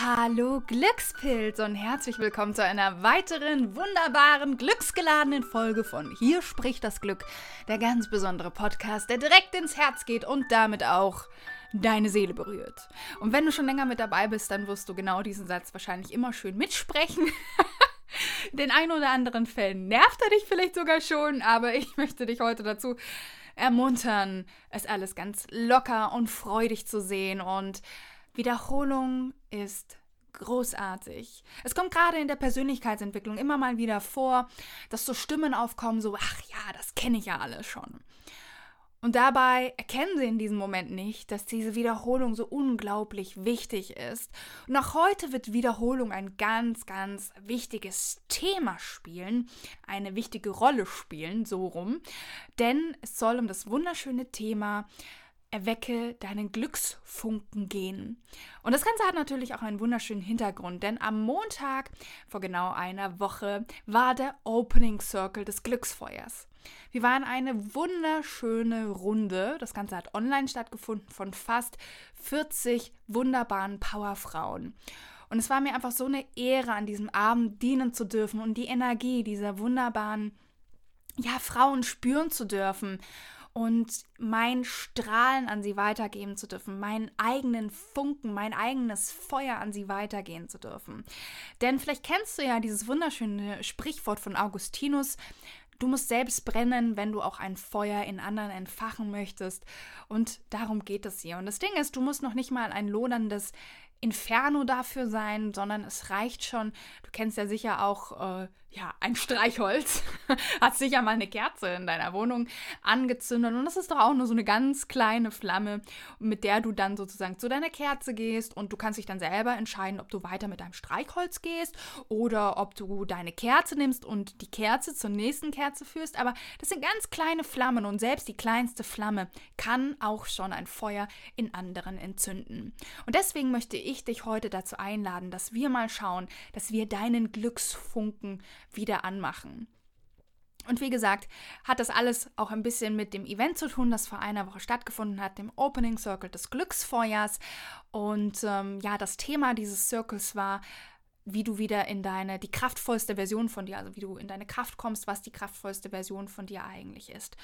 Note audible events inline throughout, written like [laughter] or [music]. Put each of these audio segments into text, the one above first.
Hallo Glückspilz und herzlich willkommen zu einer weiteren wunderbaren, glücksgeladenen Folge von Hier spricht das Glück, der ganz besondere Podcast, der direkt ins Herz geht und damit auch deine Seele berührt. Und wenn du schon länger mit dabei bist, dann wirst du genau diesen Satz wahrscheinlich immer schön mitsprechen. [laughs] Den ein oder anderen Fällen nervt er dich vielleicht sogar schon, aber ich möchte dich heute dazu ermuntern, es alles ganz locker und freudig zu sehen und Wiederholung ist großartig. Es kommt gerade in der Persönlichkeitsentwicklung immer mal wieder vor, dass so Stimmen aufkommen, so, ach ja, das kenne ich ja alles schon. Und dabei erkennen sie in diesem Moment nicht, dass diese Wiederholung so unglaublich wichtig ist. Und auch heute wird Wiederholung ein ganz, ganz wichtiges Thema spielen, eine wichtige Rolle spielen, so rum. Denn es soll um das wunderschöne Thema Erwecke deinen Glücksfunken gehen. Und das Ganze hat natürlich auch einen wunderschönen Hintergrund, denn am Montag vor genau einer Woche war der Opening Circle des Glücksfeuers. Wir waren eine wunderschöne Runde. Das Ganze hat online stattgefunden von fast 40 wunderbaren Powerfrauen. Und es war mir einfach so eine Ehre, an diesem Abend dienen zu dürfen und die Energie dieser wunderbaren ja, Frauen spüren zu dürfen und mein Strahlen an sie weitergeben zu dürfen, meinen eigenen Funken, mein eigenes Feuer an sie weitergehen zu dürfen. Denn vielleicht kennst du ja dieses wunderschöne Sprichwort von Augustinus, Du musst selbst brennen, wenn du auch ein Feuer in anderen entfachen möchtest. Und darum geht es hier. Und das Ding ist, du musst noch nicht mal ein loderndes Inferno dafür sein, sondern es reicht schon. Du kennst ja sicher auch äh, ja, ein Streichholz. [laughs] Hast sicher mal eine Kerze in deiner Wohnung angezündet und das ist doch auch nur so eine ganz kleine Flamme, mit der du dann sozusagen zu deiner Kerze gehst und du kannst dich dann selber entscheiden, ob du weiter mit deinem Streichholz gehst oder ob du deine Kerze nimmst und die Kerze zur nächsten Kerze führst. Aber das sind ganz kleine Flammen und selbst die kleinste Flamme kann auch schon ein Feuer in anderen entzünden. Und deswegen möchte ich dich heute dazu einladen, dass wir mal schauen, dass wir deinen Glücksfunken wieder anmachen. Und wie gesagt, hat das alles auch ein bisschen mit dem Event zu tun, das vor einer Woche stattgefunden hat, dem Opening Circle des Glücksfeuers. Und ähm, ja, das Thema dieses Circles war, wie du wieder in deine, die kraftvollste Version von dir, also wie du in deine Kraft kommst, was die kraftvollste Version von dir eigentlich ist.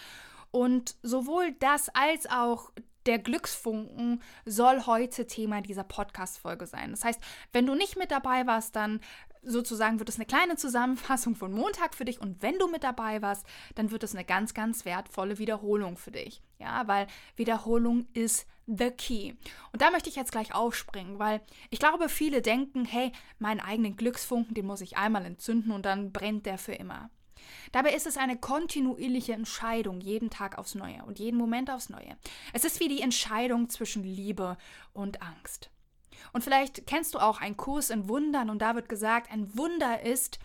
Und sowohl das als auch der Glücksfunken soll heute Thema dieser Podcast-Folge sein. Das heißt, wenn du nicht mit dabei warst, dann sozusagen wird es eine kleine Zusammenfassung von Montag für dich und wenn du mit dabei warst, dann wird es eine ganz, ganz wertvolle Wiederholung für dich. Ja, weil Wiederholung ist the key. Und da möchte ich jetzt gleich aufspringen, weil ich glaube, viele denken, hey, meinen eigenen Glücksfunken, den muss ich einmal entzünden und dann brennt der für immer. Dabei ist es eine kontinuierliche Entscheidung, jeden Tag aufs Neue und jeden Moment aufs Neue. Es ist wie die Entscheidung zwischen Liebe und Angst. Und vielleicht kennst du auch einen Kurs in Wundern und da wird gesagt, ein Wunder ist,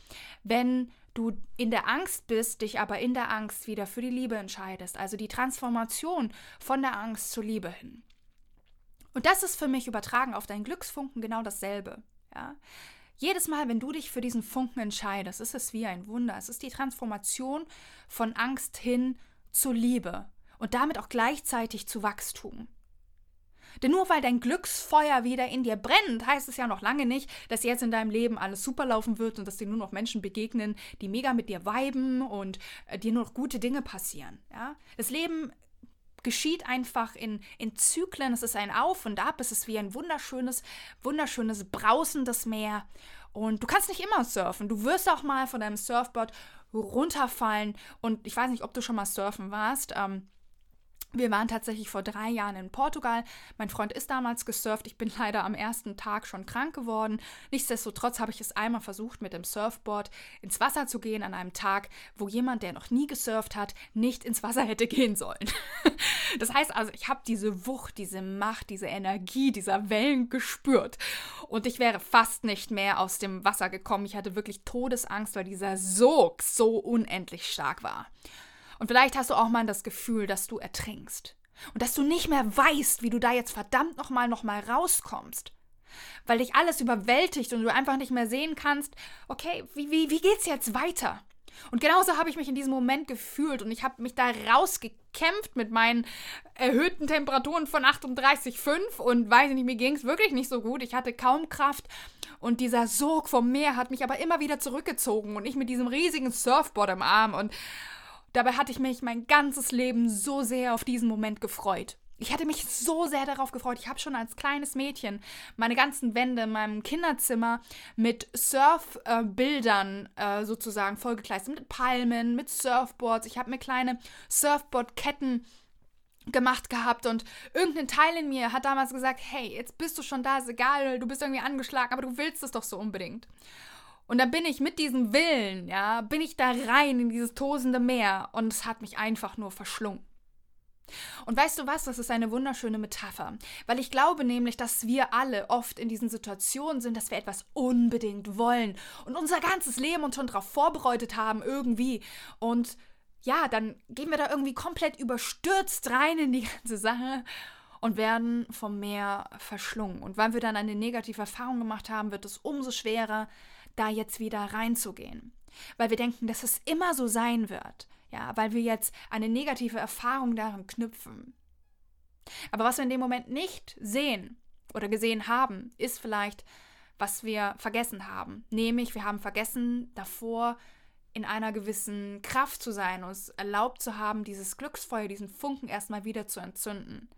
wenn du in der Angst bist, dich aber in der Angst wieder für die Liebe entscheidest. Also die Transformation von der Angst zur Liebe hin. Und das ist für mich übertragen auf deinen Glücksfunken genau dasselbe. Ja? Jedes Mal, wenn du dich für diesen Funken entscheidest, ist es wie ein Wunder. Es ist die Transformation von Angst hin zur Liebe und damit auch gleichzeitig zu Wachstum. Denn nur weil dein Glücksfeuer wieder in dir brennt, heißt es ja noch lange nicht, dass jetzt in deinem Leben alles super laufen wird und dass dir nur noch Menschen begegnen, die mega mit dir viben und äh, dir nur noch gute Dinge passieren. Ja? Das Leben geschieht einfach in, in Zyklen. Es ist ein Auf und Ab. Es ist wie ein wunderschönes, wunderschönes, brausendes Meer. Und du kannst nicht immer surfen. Du wirst auch mal von deinem Surfboard runterfallen. Und ich weiß nicht, ob du schon mal surfen warst. Ähm, Wir waren tatsächlich vor drei Jahren in Portugal. Mein Freund ist damals gesurft. Ich bin [laughs] leider am ersten Tag schon krank geworden. Nichtsdestotrotz habe ich es einmal versucht, mit dem Surfboard ins Wasser zu gehen an einem Tag, wo jemand, der noch nie gesurft hat, nicht ins Wasser hätte gehen sollen. [laughs] das heißt also, ich habe diese Wucht, diese Macht, diese Energie dieser Wellen gespürt. Und ich wäre fast nicht mehr aus dem Wasser gekommen. Ich hatte wirklich Todesangst, weil dieser Sog so unendlich stark war. Und vielleicht hast du auch mal das Gefühl, dass du ertrinkst. Und dass du nicht mehr weißt, wie du da jetzt verdammt nochmal noch mal rauskommst. Weil dich alles überwältigt und du einfach nicht mehr sehen kannst, okay, wie, wie, wie geht's jetzt weiter? Und genauso habe ich mich in diesem Moment gefühlt und ich habe mich da rausgekämpft mit meinen erhöhten Temperaturen von 38,5 und weiß nicht, mir ging es wirklich nicht so gut. Ich hatte kaum Kraft und dieser Sog vom Meer hat mich aber immer wieder zurückgezogen und ich mit diesem riesigen Surfboard im Arm und Dabei hatte ich mich mein ganzes Leben so sehr auf diesen Moment gefreut. Ich hatte mich so sehr darauf gefreut. Ich habe schon als kleines Mädchen meine ganzen Wände in meinem Kinderzimmer mit Surfbildern äh, äh, sozusagen vollgekleistert. Mit Palmen, mit Surfboards. Ich habe mir kleine Surfboardketten gemacht gehabt und irgendein Teil in mir hat damals gesagt, hey, jetzt bist du schon da, ist egal, du bist irgendwie angeschlagen, aber du willst es doch so unbedingt. Und dann bin ich mit diesem Willen, ja, bin ich da rein in dieses tosende Meer und es hat mich einfach nur verschlungen. Und weißt du was, das ist eine wunderschöne Metapher, weil ich glaube nämlich, dass wir alle oft in diesen Situationen sind, dass wir etwas unbedingt wollen und unser ganzes Leben uns schon darauf vorbereitet haben irgendwie und ja, dann gehen wir da irgendwie komplett überstürzt rein in die [laughs] ganze Sache und werden vom Meer verschlungen. Und weil wir dann eine negative Erfahrung gemacht haben, wird es umso schwerer, da jetzt wieder reinzugehen. Weil wir denken, dass es immer so sein wird. Ja, weil wir jetzt eine negative Erfahrung daran knüpfen. Aber was wir in dem Moment nicht sehen oder gesehen haben, ist vielleicht, was wir vergessen haben. Nämlich, wir haben vergessen, davor in einer gewissen Kraft zu sein, uns erlaubt zu haben, dieses Glücksfeuer, diesen Funken erstmal wieder zu entzünden.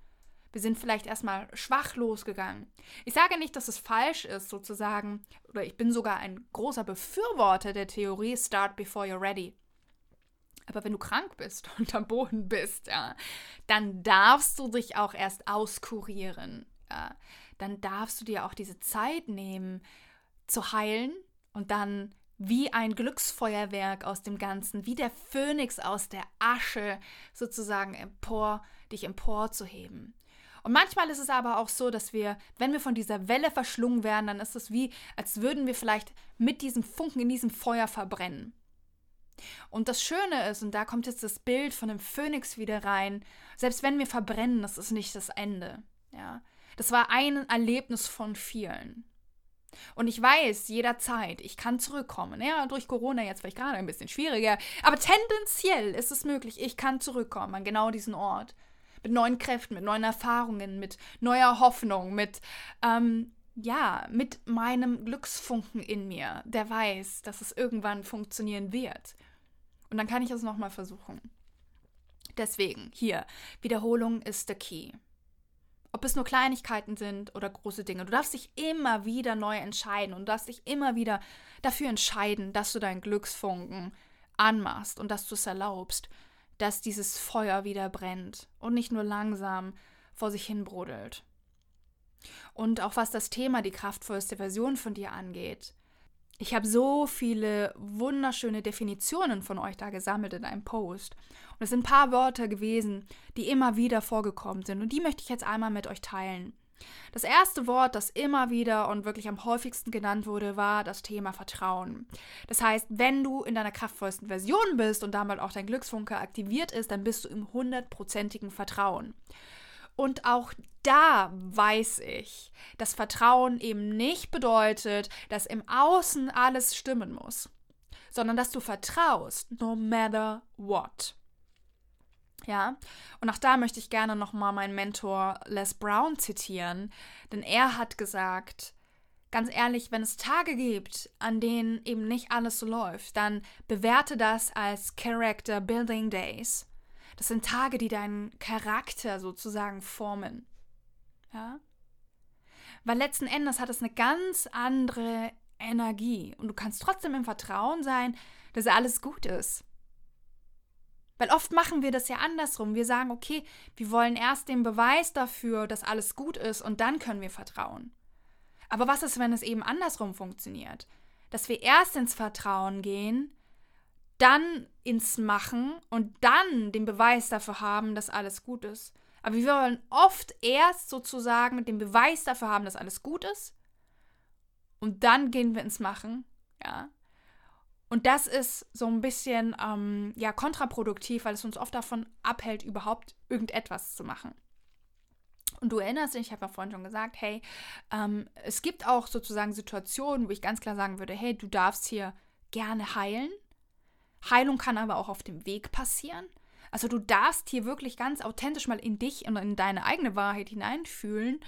Wir sind vielleicht erstmal schwach losgegangen. Ich sage nicht, dass es falsch ist, sozusagen, oder ich bin sogar ein großer Befürworter der Theorie Start before you're ready. Aber wenn du krank bist [laughs] und am Boden bist, ja, dann darfst du dich auch erst auskurieren. Ja. Dann darfst du dir auch diese Zeit nehmen, zu heilen und dann wie ein Glücksfeuerwerk aus dem Ganzen, wie der Phönix aus der Asche sozusagen empor, dich emporzuheben. Und manchmal ist es aber auch so, dass wir, wenn wir von dieser Welle verschlungen werden, dann ist es wie, als würden wir vielleicht mit diesem Funken in diesem Feuer verbrennen. Und das Schöne ist, und da kommt jetzt das Bild von dem Phönix wieder rein, selbst wenn wir verbrennen, das ist nicht das Ende. Ja? Das war ein Erlebnis von vielen. Und ich weiß jederzeit, ich kann zurückkommen. Ja, durch Corona jetzt vielleicht gerade ein bisschen schwieriger, aber tendenziell ist es möglich, ich kann zurückkommen an genau diesen Ort mit neuen Kräften, mit neuen Erfahrungen, mit neuer Hoffnung, mit, ähm, ja, mit meinem Glücksfunken in mir, der weiß, dass es irgendwann funktionieren wird. Und dann kann ich es nochmal versuchen. Deswegen, hier, Wiederholung ist der Key. Ob es nur Kleinigkeiten sind oder große Dinge. Du darfst dich immer wieder neu entscheiden und darfst dich immer wieder dafür entscheiden, dass du deinen Glücksfunken anmachst und dass du es erlaubst dass dieses Feuer wieder brennt und nicht nur langsam vor sich hin brodelt. Und auch was das Thema die kraftvollste Version von dir angeht. Ich habe so viele wunderschöne Definitionen von euch da gesammelt in einem Post. Und es sind ein paar Wörter gewesen, die immer wieder vorgekommen sind. Und die möchte ich jetzt einmal mit euch teilen. Das erste Wort, das immer wieder und wirklich am häufigsten genannt wurde, war das Thema Vertrauen. Das heißt, wenn du in deiner kraftvollsten Version bist und damit auch dein Glücksfunke aktiviert ist, dann bist du im hundertprozentigen Vertrauen. Und auch da weiß ich, dass Vertrauen eben nicht bedeutet, dass im Außen alles stimmen muss, sondern dass du vertraust, no matter what. Ja, und auch da möchte ich gerne nochmal meinen Mentor Les Brown zitieren, denn er hat gesagt, ganz ehrlich, wenn es Tage gibt, an denen eben nicht alles so läuft, dann bewerte das als Character Building Days. Das sind Tage, die deinen Charakter sozusagen formen. Ja? Weil letzten Endes hat es eine ganz andere Energie und du kannst trotzdem im Vertrauen sein, dass alles gut ist. Weil oft machen wir das ja andersrum. Wir sagen, okay, wir wollen erst den Beweis dafür, dass alles gut ist und dann können wir vertrauen. Aber was ist, wenn es eben andersrum funktioniert? Dass wir erst ins Vertrauen gehen, dann ins Machen und dann den Beweis dafür haben, dass alles gut ist. Aber wir wollen oft erst sozusagen den Beweis dafür haben, dass alles gut ist. Und dann gehen wir ins Machen. Ja. Und das ist so ein bisschen ähm, ja, kontraproduktiv, weil es uns oft davon abhält, überhaupt irgendetwas zu machen. Und du erinnerst dich, ich habe ja vorhin schon gesagt, hey, ähm, es gibt auch sozusagen Situationen, wo ich ganz klar sagen würde, hey, du darfst hier gerne heilen. Heilung kann aber auch auf dem Weg passieren. Also du darfst hier wirklich ganz authentisch mal in dich und in deine eigene Wahrheit hineinfühlen.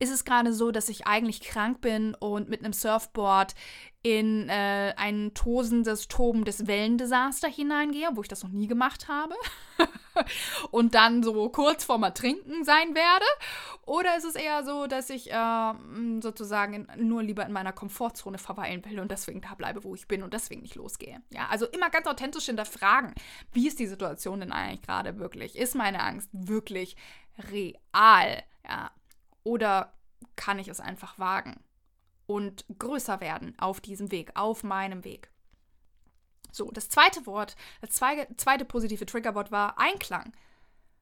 Ist es gerade so, dass ich eigentlich krank bin und mit einem Surfboard in äh, ein tosendes, tobendes Wellendesaster hineingehe, wo ich das noch nie gemacht habe? [laughs] und dann so kurz vorm Ertrinken sein werde? Oder ist es eher so, dass ich äh, sozusagen nur lieber in meiner Komfortzone verweilen will und deswegen da bleibe, wo ich bin und deswegen nicht losgehe? Ja, also immer ganz authentisch hinterfragen, wie ist die Situation denn eigentlich gerade wirklich? Ist meine Angst wirklich real? Ja, oder kann ich es einfach wagen und größer werden auf diesem Weg, auf meinem Weg? So, das zweite Wort, das zweite, positive Triggerwort war Einklang.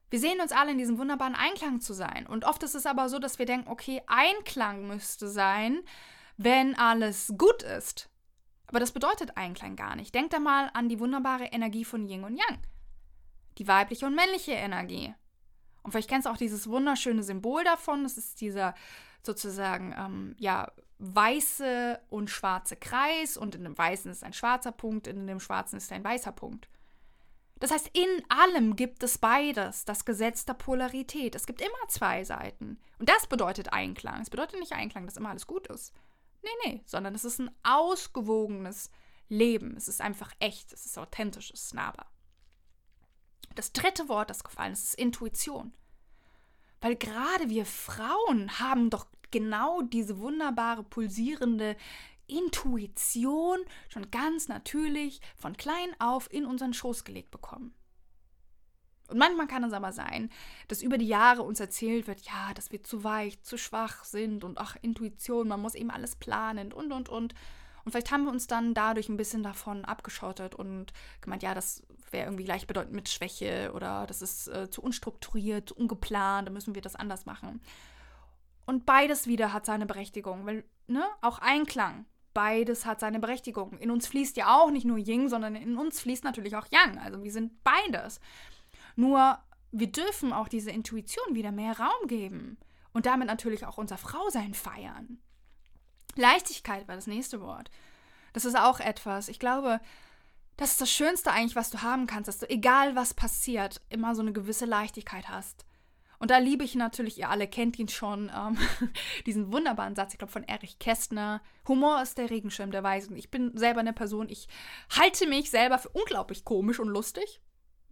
Wir sehen uns alle in diesem wunderbaren Einklang zu sein. Und oft ist es aber so, dass wir denken, okay, Einklang müsste sein, wenn alles gut ist. Aber das bedeutet Einklang gar nicht. Denkt da mal an die wunderbare Energie von Yin und Yang. Die weibliche und männliche Energie. Und vielleicht kennst du auch dieses wunderschöne Symbol davon. Das ist dieser sozusagen, ähm, ja, weiße und schwarze Kreis und in dem weißen ist ein schwarzer Punkt, in dem schwarzen ist ein weißer Punkt. Das heißt, in allem gibt es beides, das Gesetz der Polarität. Es gibt immer zwei Seiten. Und das bedeutet Einklang. Es bedeutet nicht Einklang, dass immer alles gut ist. Nee, nee, sondern es ist ein ausgewogenes Leben. Es ist einfach echt, es ist authentisch, es ist nahbar. Das dritte Wort, das gefallen ist, ist Intuition. Weil gerade wir Frauen haben doch genau diese wunderbare, pulsierende Intuition schon ganz natürlich von klein auf in unseren Schoß gelegt bekommen. Und manchmal kann es aber sein, dass über die Jahre uns erzählt wird, ja, dass wir zu weich, zu schwach sind und ach, Intuition, man muss eben alles planen und, und, und. Und vielleicht haben wir uns dann dadurch ein bisschen davon abgeschottet und gemeint, ja, das wäre irgendwie gleichbedeutend mit Schwäche oder das ist äh, zu unstrukturiert, zu ungeplant, da müssen wir das anders machen. Und beides wieder hat seine Berechtigung, weil, ne, auch Einklang. Beides hat seine Berechtigung. In uns fließt ja auch nicht nur Ying, sondern in uns fließt natürlich auch Yang. Also wir sind beides. Nur wir dürfen auch diese Intuition wieder mehr Raum geben und damit natürlich auch unser Frausein feiern. Leichtigkeit war das nächste Wort. Das ist auch etwas. Ich glaube, das ist das Schönste eigentlich, was du haben kannst, dass du, egal was passiert, immer so eine gewisse Leichtigkeit hast. Und da liebe ich natürlich, ihr alle kennt ihn schon, ähm, [laughs] diesen wunderbaren Satz, ich glaube von Erich Kästner. Humor ist der Regenschirm der Weisen. Ich bin selber eine Person, ich halte mich selber für unglaublich komisch und lustig.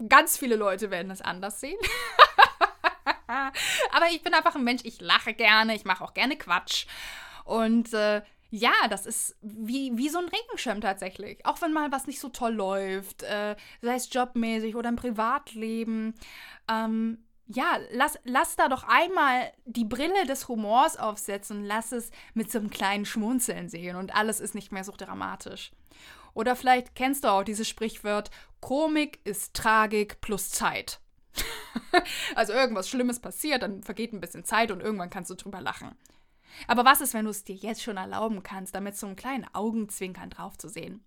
Ganz viele Leute werden es anders sehen. [laughs] Aber ich bin einfach ein Mensch, ich lache gerne, ich mache auch gerne Quatsch. Und äh, ja, das ist wie, wie so ein Regenschirm tatsächlich. Auch wenn mal was nicht so toll läuft, äh, sei es jobmäßig oder im Privatleben. Ähm, ja, lass, lass da doch einmal die Brille des Humors aufsetzen lass es mit so einem kleinen Schmunzeln sehen und alles ist nicht mehr so dramatisch. Oder vielleicht kennst du auch dieses Sprichwort, Komik ist Tragik plus Zeit. [laughs] also irgendwas Schlimmes passiert, dann vergeht ein bisschen Zeit und irgendwann kannst du drüber lachen. Aber was ist, wenn du es dir jetzt schon erlauben kannst, damit so einen kleinen Augenzwinkern drauf zu sehen?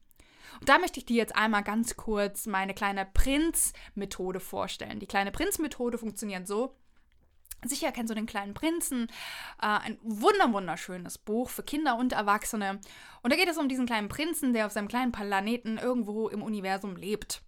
Und da möchte ich dir jetzt einmal ganz kurz meine kleine Prinz-Methode vorstellen. Die kleine Prinz-Methode funktioniert so, Sicher kennst du den kleinen Prinzen. Äh, ein wunder wunderschönes Buch für Kinder und Erwachsene. Und da geht es um diesen kleinen Prinzen, der auf seinem kleinen Planeten irgendwo im Universum lebt.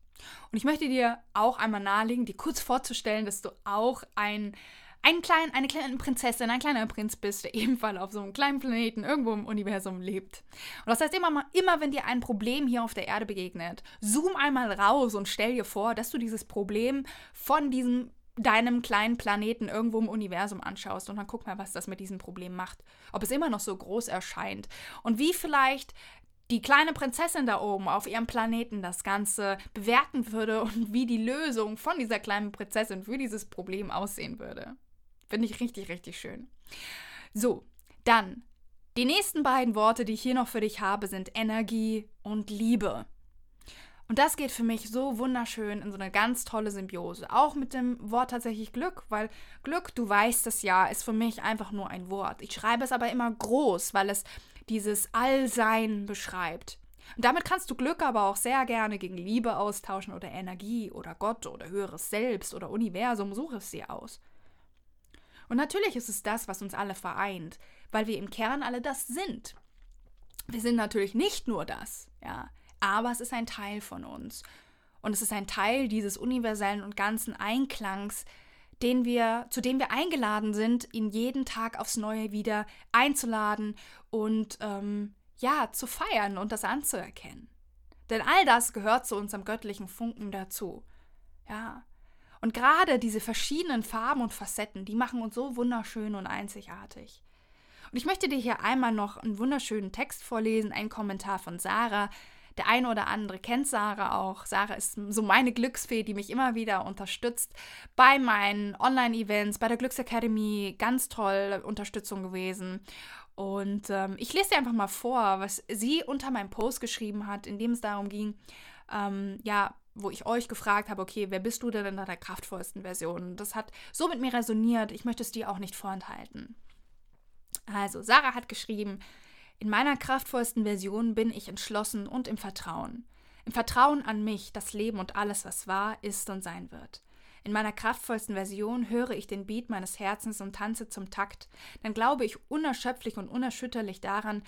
Und ich möchte dir auch einmal nahelegen, dir kurz vorzustellen, dass du auch ein ein klein, eine kleine Prinzessin, ein kleiner Prinz bist, der [laughs] ebenfalls auf so einem kleinen Planeten irgendwo im Universum lebt. Und das heißt immer, immer wenn dir ein Problem hier auf der Erde begegnet, zoom einmal raus und stell dir vor, dass du dieses Problem von diesem deinem kleinen Planeten irgendwo im Universum anschaust und dann guck mal, was das mit diesem Problem macht. Ob es immer noch so groß erscheint und wie vielleicht die kleine Prinzessin da oben auf ihrem Planeten das Ganze bewerten würde und wie die Lösung von dieser kleinen Prinzessin für dieses Problem aussehen würde. Finde ich richtig, richtig schön. So, dann die nächsten beiden Worte, die ich hier noch für dich habe, sind Energie und Liebe. Und das geht für mich so wunderschön in so eine ganz tolle Symbiose. Auch mit dem Wort tatsächlich Glück, weil Glück, du weißt es ja, ist für mich einfach nur ein Wort. Ich schreibe es aber immer groß, weil es dieses Allsein beschreibt. Und damit kannst du Glück aber auch sehr gerne gegen Liebe austauschen oder Energie oder Gott oder höheres Selbst oder Universum, suche es dir aus. Und natürlich ist es das, was uns alle vereint, weil wir im Kern alle das sind. Wir sind natürlich nicht nur das, ja, aber es ist ein Teil von uns. Und es ist ein Teil dieses universellen und ganzen Einklangs, den wir, zu dem wir eingeladen sind, ihn jeden Tag aufs Neue wieder einzuladen und ähm, ja, zu feiern und das anzuerkennen. Denn all das gehört zu unserem göttlichen Funken dazu. Ja. Und gerade diese verschiedenen Farben und Facetten, die machen uns so wunderschön und einzigartig. Und ich möchte dir hier einmal noch einen wunderschönen Text vorlesen, einen Kommentar von Sarah. Der eine oder andere kennt Sarah auch. Sarah ist so meine Glücksfee, die mich immer wieder unterstützt bei meinen Online-Events, bei der Glücksakademie. Ganz toll Unterstützung gewesen. Und ähm, ich lese dir einfach mal vor, was sie unter meinem Post geschrieben hat, in dem es darum ging, ähm, ja, wo ich euch gefragt habe, okay, wer bist du denn in deiner kraftvollsten Version? Das hat so mit mir resoniert, ich möchte es dir auch nicht vorenthalten. Also, Sarah hat geschrieben, in meiner kraftvollsten Version bin ich entschlossen und im Vertrauen. Im Vertrauen an mich, das Leben und alles, was war, ist und sein wird. In meiner kraftvollsten Version höre ich den Beat meines Herzens und tanze zum Takt, dann glaube ich unerschöpflich und unerschütterlich daran,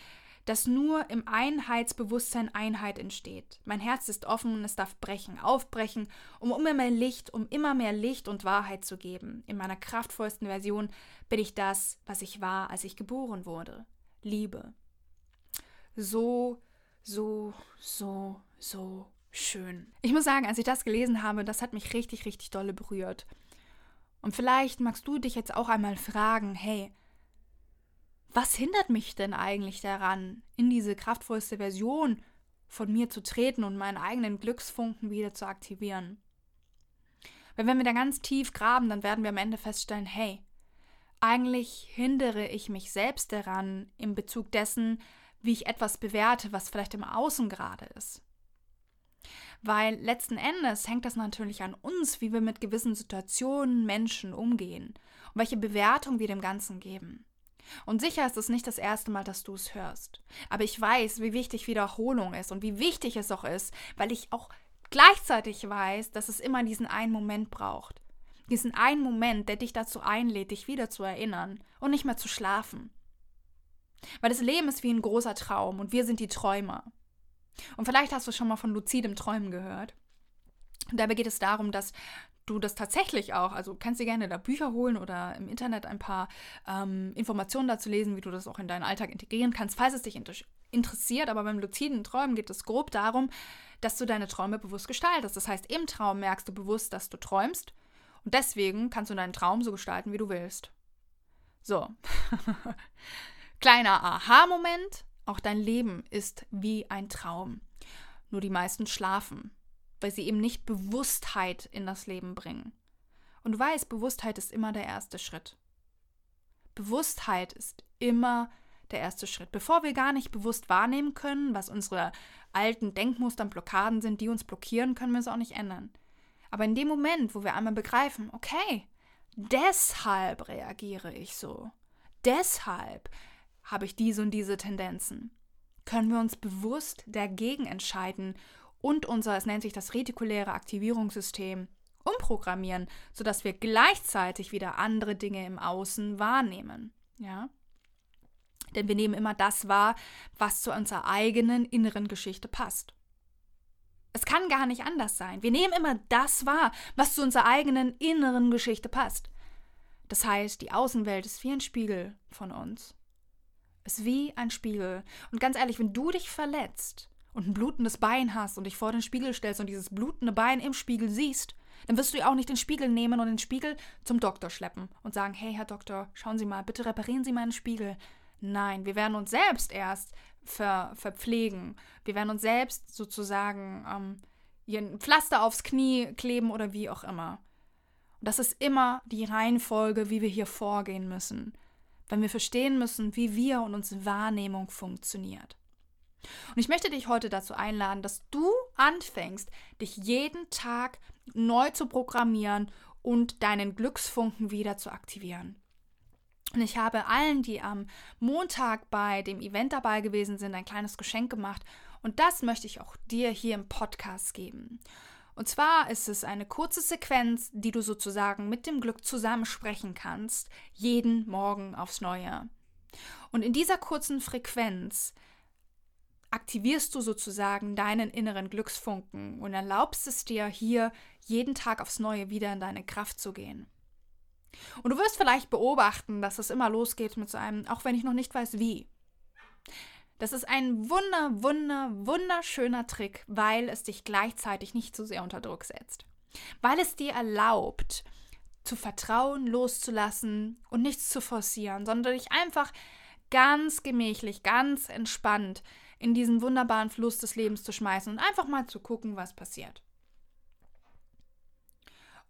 dass nur im Einheitsbewusstsein Einheit entsteht. Mein Herz ist offen und es darf brechen, aufbrechen, um immer mehr Licht, um immer mehr Licht und Wahrheit zu geben. In meiner kraftvollsten Version bin ich das, was ich war, als ich geboren wurde. Liebe. So, so, so, so schön. Ich muss sagen, als ich das gelesen habe, das hat mich richtig, richtig dolle berührt. Und vielleicht magst du dich jetzt auch einmal fragen, hey, was hindert mich denn eigentlich daran, in diese kraftvollste Version von mir zu treten und meinen eigenen Glücksfunken wieder zu aktivieren? Weil wenn wir da ganz tief graben, dann werden wir am Ende feststellen, hey, eigentlich hindere ich mich selbst daran im Bezug dessen, wie ich etwas bewerte, was vielleicht im Außen gerade ist. Weil letzten Endes hängt das natürlich an uns, wie wir mit gewissen Situationen, Menschen umgehen und welche Bewertung wir dem Ganzen geben. Und sicher ist es nicht das erste Mal, dass du es hörst. Aber ich weiß, wie wichtig Wiederholung ist und wie wichtig es auch ist, weil ich auch gleichzeitig weiß, dass es immer diesen einen Moment braucht. Diesen einen Moment, der dich dazu einlädt, dich wieder zu erinnern und nicht mehr zu schlafen. Weil das Leben ist wie ein großer Traum und wir sind die Träumer. Und vielleicht hast du schon mal von luzidem Träumen gehört. Und dabei geht es darum, dass du das tatsächlich auch, also kannst dir gerne da Bücher holen oder im Internet ein paar ähm, Informationen dazu lesen, wie du das auch in deinen Alltag integrieren kannst, falls es dich inter interessiert. Aber beim luziden Träumen geht es grob darum, dass du deine Träume bewusst gestaltest. Das heißt, im Traum merkst du bewusst, dass du träumst und deswegen kannst du deinen Traum so gestalten, wie du willst. So. [laughs] Kleiner Aha-Moment. Auch dein Leben ist wie ein Traum. Nur die meisten schlafen weil sie eben nicht Bewusstheit in das Leben bringen. Und du weißt, Bewusstheit ist immer der erste Schritt. Bewusstheit ist immer der erste Schritt. Bevor wir gar nicht bewusst wahrnehmen können, was unsere alten Denkmuster und Blockaden sind, die uns blockieren, können wir es auch nicht ändern. Aber in dem Moment, wo wir einmal begreifen, okay, deshalb reagiere ich so, deshalb habe ich diese und diese Tendenzen, können wir uns bewusst dagegen entscheiden und unser, es nennt sich das retikuläre Aktivierungssystem, umprogrammieren, sodass wir gleichzeitig wieder andere Dinge im Außen wahrnehmen. Ja? Denn wir nehmen immer das wahr, was zu unserer eigenen inneren Geschichte passt. Es kann gar nicht anders sein. Wir nehmen immer das wahr, was zu unserer eigenen inneren Geschichte passt. Das heißt, die Außenwelt ist wie ein Spiegel von uns. Ist wie ein Spiegel. Und ganz ehrlich, wenn du dich verletzt, und ein blutendes Bein hast und dich vor den Spiegel stellst und dieses blutende Bein im Spiegel siehst, dann wirst du auch nicht den Spiegel nehmen und den Spiegel zum Doktor schleppen und sagen, hey Herr Doktor, schauen Sie mal, bitte reparieren Sie meinen Spiegel. Nein, wir werden uns selbst erst ver verpflegen. Wir werden uns selbst sozusagen ähm, ein Pflaster aufs Knie kleben oder wie auch immer. Und das ist immer die Reihenfolge, wie wir hier vorgehen müssen, wenn wir verstehen müssen, wie wir und unsere Wahrnehmung funktioniert. Und ich möchte dich heute dazu einladen, dass du anfängst, dich jeden Tag neu zu programmieren und deinen Glücksfunken wieder zu aktivieren. Und ich habe allen, die am Montag bei dem Event dabei gewesen sind, ein kleines Geschenk gemacht. Und das möchte ich auch dir hier im Podcast geben. Und zwar ist es eine kurze Sequenz, die du sozusagen mit dem Glück zusammensprechen kannst, jeden Morgen aufs Neue. Und in dieser kurzen Frequenz aktivierst du sozusagen deinen inneren Glücksfunken und erlaubst es dir hier jeden Tag aufs Neue wieder in deine Kraft zu gehen. Und du wirst vielleicht beobachten, dass es immer losgeht mit so einem, auch wenn ich noch nicht weiß wie. Das ist ein wunder, wunder, wunderschöner Trick, weil es dich gleichzeitig nicht zu sehr unter Druck setzt. Weil es dir erlaubt, zu vertrauen, loszulassen und nichts zu forcieren, sondern dich einfach ganz gemächlich, ganz entspannt in diesen wunderbaren Fluss des Lebens zu schmeißen und einfach mal zu gucken, was passiert.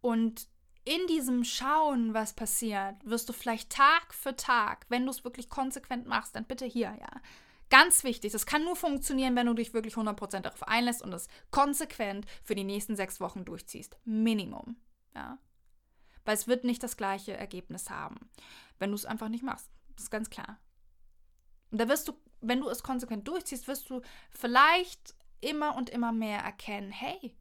Und in diesem Schauen, was passiert, wirst du vielleicht Tag für Tag, wenn du es wirklich konsequent machst, dann bitte hier, ja. Ganz wichtig, das kann nur funktionieren, wenn du dich wirklich 100% darauf einlässt und es konsequent für die nächsten sechs Wochen durchziehst. Minimum, ja. Weil es wird nicht das gleiche Ergebnis haben, wenn du es einfach nicht machst. Das ist ganz klar. Und da wirst du, wenn du es konsequent durchziehst, wirst du vielleicht immer und immer mehr erkennen, hey,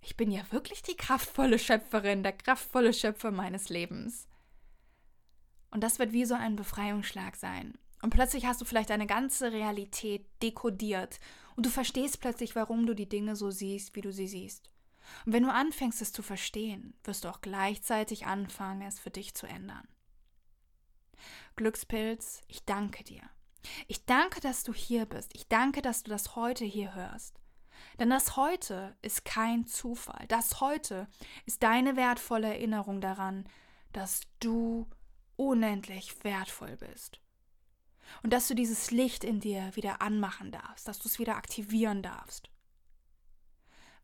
ich bin ja wirklich die kraftvolle Schöpferin, der kraftvolle Schöpfer meines Lebens. Und das wird wie so ein Befreiungsschlag sein. Und plötzlich hast du vielleicht eine ganze Realität dekodiert und du verstehst plötzlich, warum du die Dinge so siehst, wie du sie siehst. Und wenn du anfängst, es zu verstehen, wirst du auch gleichzeitig anfangen, es für dich zu ändern. Glückspilz, ich danke dir. Ich danke, dass du hier bist. Ich danke, dass du das heute hier hörst. Denn das heute ist kein Zufall. Das heute ist deine wertvolle Erinnerung daran, dass du unendlich wertvoll bist. Und dass du dieses Licht in dir wieder anmachen darfst, dass du es wieder aktivieren darfst.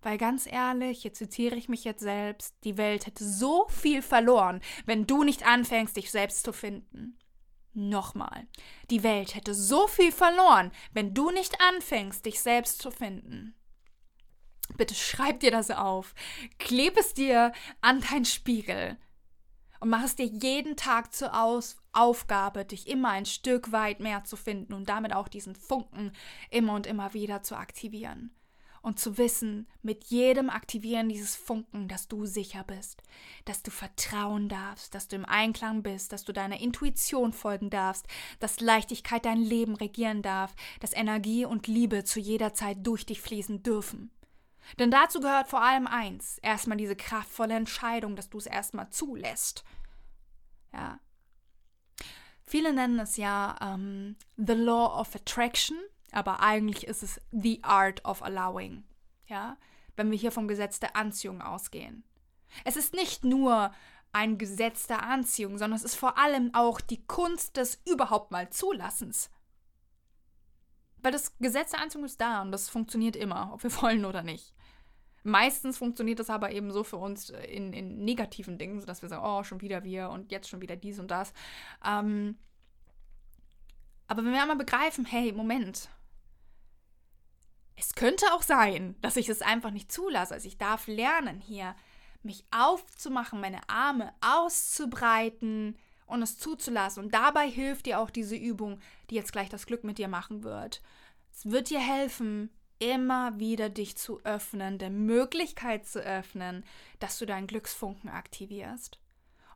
Weil ganz ehrlich, jetzt zitiere ich mich jetzt selbst, die Welt hätte so viel verloren, wenn du nicht anfängst, dich selbst zu finden. Nochmal, die Welt hätte so viel verloren, wenn du nicht anfängst, dich selbst zu finden. Bitte schreib dir das auf. Kleb es dir an deinen Spiegel. Und mach es dir jeden Tag zur Aus Aufgabe, dich immer ein Stück weit mehr zu finden und damit auch diesen Funken immer und immer wieder zu aktivieren. Und zu wissen, mit jedem Aktivieren dieses Funken, dass du sicher bist, dass du vertrauen darfst, dass du im Einklang bist, dass du deiner Intuition folgen darfst, dass Leichtigkeit dein Leben regieren darf, dass Energie und Liebe zu jeder Zeit durch dich fließen dürfen. Denn dazu gehört vor allem eins: erstmal diese kraftvolle Entscheidung, dass du es erstmal zulässt. Ja. Viele nennen es ja ähm, The Law of Attraction, aber eigentlich ist es The Art of Allowing. Ja, wenn wir hier vom Gesetz der Anziehung ausgehen. Es ist nicht nur ein Gesetz der Anziehung, sondern es ist vor allem auch die Kunst des überhaupt mal Zulassens. Weil das Gesetz der Anziehung ist da und das funktioniert immer, ob wir [laughs] wollen oder nicht. Meistens funktioniert das aber eben so für uns in, in negativen Dingen, sodass wir sagen, oh, schon wieder wir und jetzt schon wieder dies und das. Ähm, aber wenn wir einmal begreifen, hey, Moment, es könnte auch sein, dass ich es einfach nicht zulasse. Also ich darf lernen, hier mich aufzumachen, meine Arme auszubreiten und es zuzulassen. Und dabei hilft dir auch diese Übung, die jetzt gleich das Glück mit dir machen wird. Es wird dir helfen, immer wieder dich zu öffnen, der Möglichkeit zu öffnen, dass du deinen Glücksfunken aktivierst.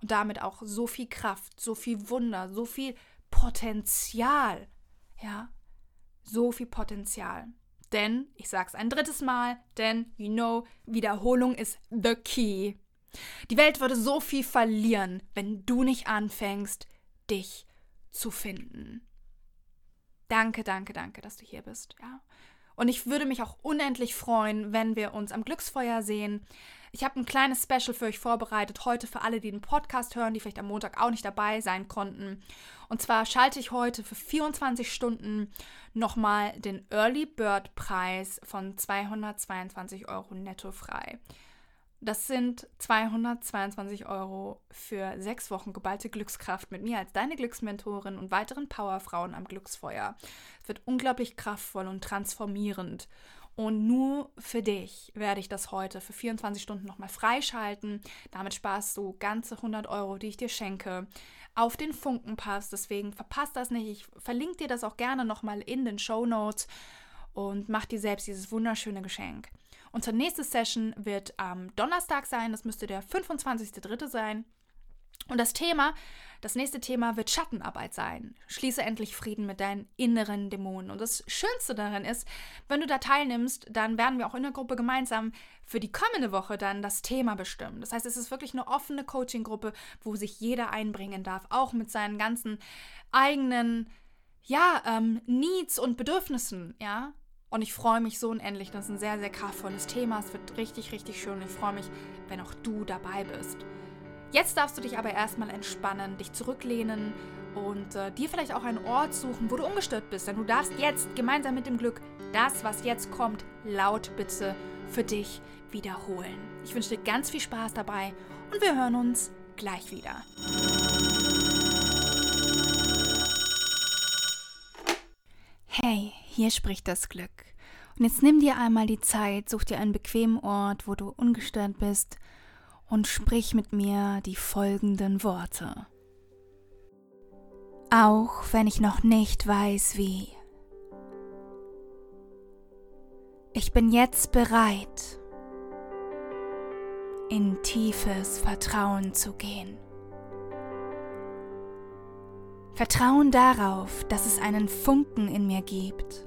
Und damit auch so viel Kraft, so viel Wunder, so viel Potenzial. Ja, so viel Potenzial. Denn, ich sag's ein drittes Mal, denn, you know, Wiederholung ist the key. Die Welt würde so viel verlieren, wenn du nicht anfängst, dich zu finden. Danke, danke, danke, dass du hier bist, ja. Und ich würde mich auch unendlich freuen, wenn wir uns am Glücksfeuer sehen. Ich habe ein kleines Special für euch vorbereitet, heute für alle, die den Podcast hören, die vielleicht am Montag auch nicht dabei sein konnten. Und zwar schalte ich heute für 24 Stunden nochmal den Early Bird Preis von 222 Euro netto frei. Das sind 222 Euro für sechs Wochen geballte Glückskraft mit mir als deine Glücksmentorin und weiteren Powerfrauen am Glücksfeuer. Es wird unglaublich kraftvoll und transformierend. Und nur für dich werde ich das heute für 24 Stunden nochmal freischalten. Damit sparst du ganze 100 Euro, die ich dir schenke, auf den Funkenpass. Deswegen verpasst das nicht. Ich verlinke dir das auch gerne nochmal in den Show Notes und mach dir selbst dieses wunderschöne Geschenk. Unsere nächste Session wird am Donnerstag sein. Das müsste der 25.03. sein. Und das Thema, das nächste Thema wird Schattenarbeit sein. Schließe endlich Frieden mit deinen inneren Dämonen. Und das Schönste darin ist, wenn du da teilnimmst, dann werden wir auch in der Gruppe gemeinsam für die kommende Woche dann das Thema bestimmen. Das heißt, es ist wirklich eine offene Coaching-Gruppe, wo sich jeder einbringen darf, auch mit seinen ganzen eigenen, ja, ähm, Needs und Bedürfnissen, ja. Und ich freue mich so unendlich. Das ist ein sehr, sehr kraftvolles Thema. Es wird richtig, richtig schön. Ich freue mich, wenn auch du dabei bist. Jetzt darfst du dich aber erstmal entspannen, dich zurücklehnen und äh, dir vielleicht auch einen Ort suchen, wo du ungestört bist. Denn du darfst jetzt gemeinsam mit dem Glück das, was jetzt kommt, laut bitte für dich wiederholen. Ich wünsche dir ganz viel Spaß dabei und wir hören uns gleich wieder. Hey, hier spricht das Glück. Und jetzt nimm dir einmal die Zeit, such dir einen bequemen Ort, wo du ungestört bist und sprich mit mir die folgenden Worte. Auch wenn ich noch nicht weiß wie. Ich bin jetzt bereit, in tiefes Vertrauen zu gehen. Vertrauen darauf, dass es einen Funken in mir gibt,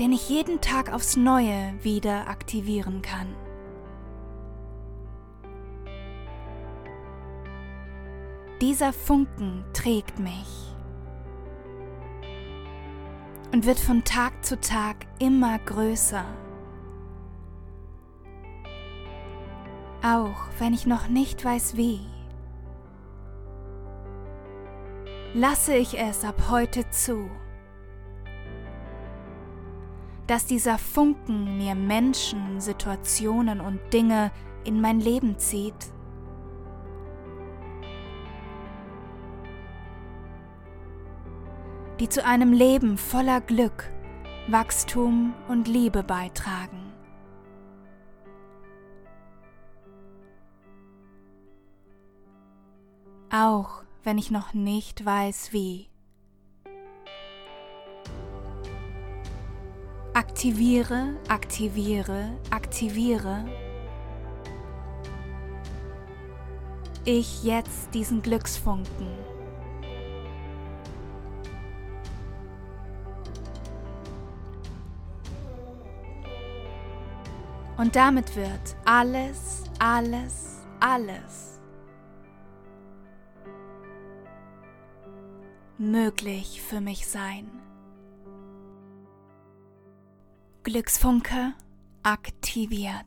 den ich jeden Tag aufs Neue wieder aktivieren kann. Dieser Funken trägt mich und wird von Tag zu Tag immer größer. Auch wenn ich noch nicht weiß wie. lasse ich es ab heute zu, dass dieser Funken mir Menschen, Situationen und Dinge in mein Leben zieht. die zu einem Leben voller Glück, Wachstum und Liebe beitragen. Auch wenn ich noch nicht weiß wie. Aktiviere, aktiviere, aktiviere. Ich jetzt diesen Glücksfunken. Und damit wird alles, alles, alles möglich für mich sein. Glücksfunke aktiviert.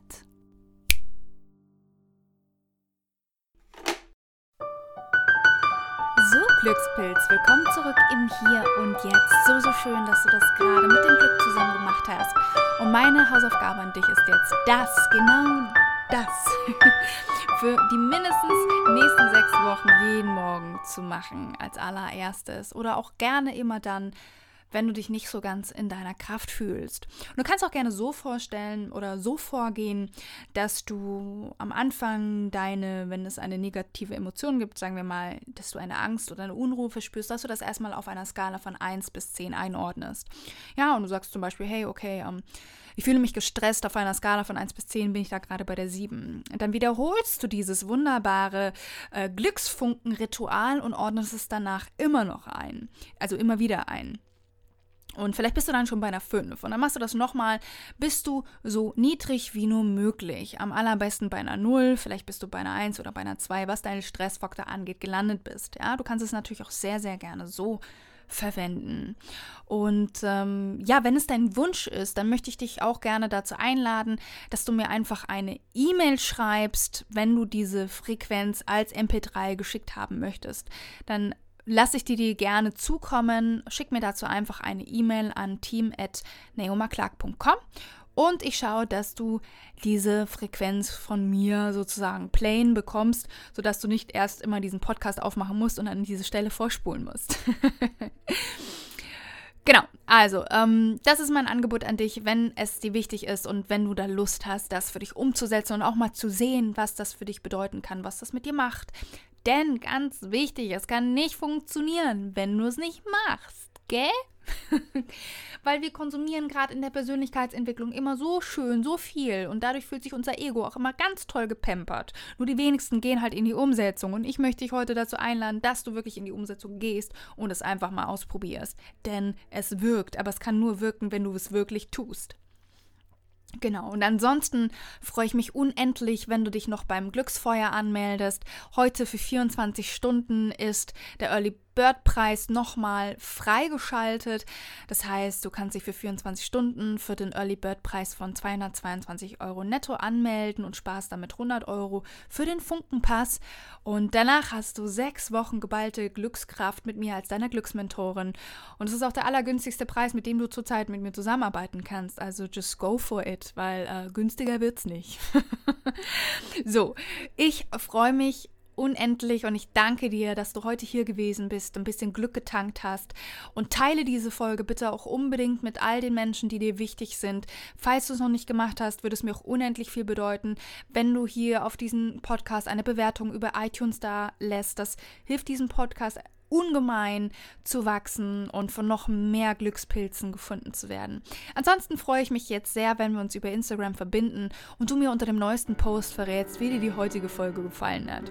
So, Glückspilz, willkommen zurück im Hier und Jetzt. So, so schön, dass du das gerade mit dem Glück zusammen gemacht hast. Und meine Hausaufgabe an dich ist jetzt das, genau das [laughs] für die mindestens nächsten sechs Wochen jeden Morgen zu machen als allererstes oder auch gerne immer dann, wenn du dich nicht so ganz in deiner Kraft fühlst. Und du kannst auch gerne so vorstellen oder so vorgehen, dass du am Anfang deine, wenn es eine negative Emotion gibt, sagen wir mal, dass du eine Angst oder eine Unruhe verspürst, dass du das erstmal auf einer Skala von 1 bis 10 einordnest. Ja, und du sagst zum Beispiel, hey, okay, ähm, ich fühle mich gestresst auf einer Skala von 1 bis 10, bin ich da gerade bei der 7. Und dann wiederholst du dieses wunderbare äh, Glücksfunken-Ritual und ordnest es danach immer noch ein. Also immer wieder ein. Und vielleicht bist du dann schon bei einer 5. Und dann machst du das nochmal, bis du so niedrig wie nur möglich, am allerbesten bei einer 0, vielleicht bist du bei einer 1 oder bei einer 2, was deinen Stressfaktor angeht, gelandet bist. Ja, du kannst es natürlich auch sehr, sehr gerne so verwenden. Und ähm, ja, wenn es dein Wunsch ist, dann möchte ich dich auch gerne dazu einladen, dass du mir einfach eine E-Mail schreibst, wenn du diese Frequenz als MP3 geschickt haben möchtest. Dann lasse ich dir die gerne zukommen. Schick mir dazu einfach eine E-Mail an team.neomaclark.com und ich schaue, dass du diese Frequenz von mir sozusagen plain bekommst, sodass du nicht erst immer diesen Podcast aufmachen musst und an diese Stelle vorspulen musst. [laughs] Genau, also ähm, das ist mein Angebot an dich, wenn es dir wichtig ist und wenn du da Lust hast, das für dich umzusetzen und auch mal zu sehen, was das für dich bedeuten kann, was das mit dir macht. Denn ganz wichtig, es kann nicht funktionieren, wenn du es nicht machst, gell? [laughs] Weil wir konsumieren gerade in der Persönlichkeitsentwicklung immer so schön, so viel und dadurch fühlt sich unser Ego auch immer ganz toll gepampert. Nur die wenigsten gehen halt in die Umsetzung und ich möchte dich heute dazu einladen, dass du wirklich in die Umsetzung gehst und es einfach mal ausprobierst. Denn es wirkt, aber es kann nur wirken, wenn du es wirklich tust. Genau, und ansonsten freue ich mich unendlich, wenn du dich noch beim Glücksfeuer anmeldest. Heute für 24 Stunden ist der Early Bird-Preis nochmal freigeschaltet. Das heißt, du kannst dich für 24 Stunden für den Early Bird-Preis von 222 Euro netto anmelden und sparst damit 100 Euro für den Funkenpass. Und danach hast du sechs Wochen geballte Glückskraft mit mir als deiner Glücksmentorin. Und es ist auch der allergünstigste Preis, mit dem du zurzeit mit mir zusammenarbeiten kannst. Also just go for it, weil äh, günstiger wird's nicht. [laughs] so, ich freue mich unendlich und ich danke dir, dass du heute hier gewesen bist, ein bisschen Glück getankt hast und teile diese Folge bitte auch unbedingt mit all den Menschen, die dir wichtig sind. Falls du es noch nicht gemacht hast, würde es mir auch unendlich viel bedeuten, wenn du hier auf diesen Podcast eine Bewertung über iTunes da lässt. Das hilft diesem Podcast ungemein zu wachsen und von noch mehr Glückspilzen gefunden zu werden. Ansonsten freue ich mich jetzt sehr, wenn wir uns über Instagram verbinden und du mir unter dem neuesten Post verrätst, wie dir die heutige Folge gefallen hat.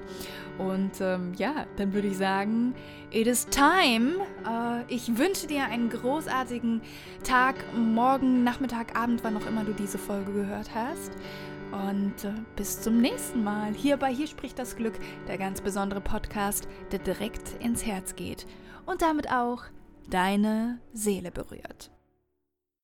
Und ähm, ja, dann würde ich sagen, it is time. Äh, ich wünsche dir einen großartigen Tag, morgen, Nachmittag, Abend, wann auch immer du diese Folge gehört hast. Und äh, bis zum nächsten Mal. Hier bei Hier spricht das Glück, der ganz besondere Podcast, der direkt ins Herz geht und damit auch deine Seele berührt.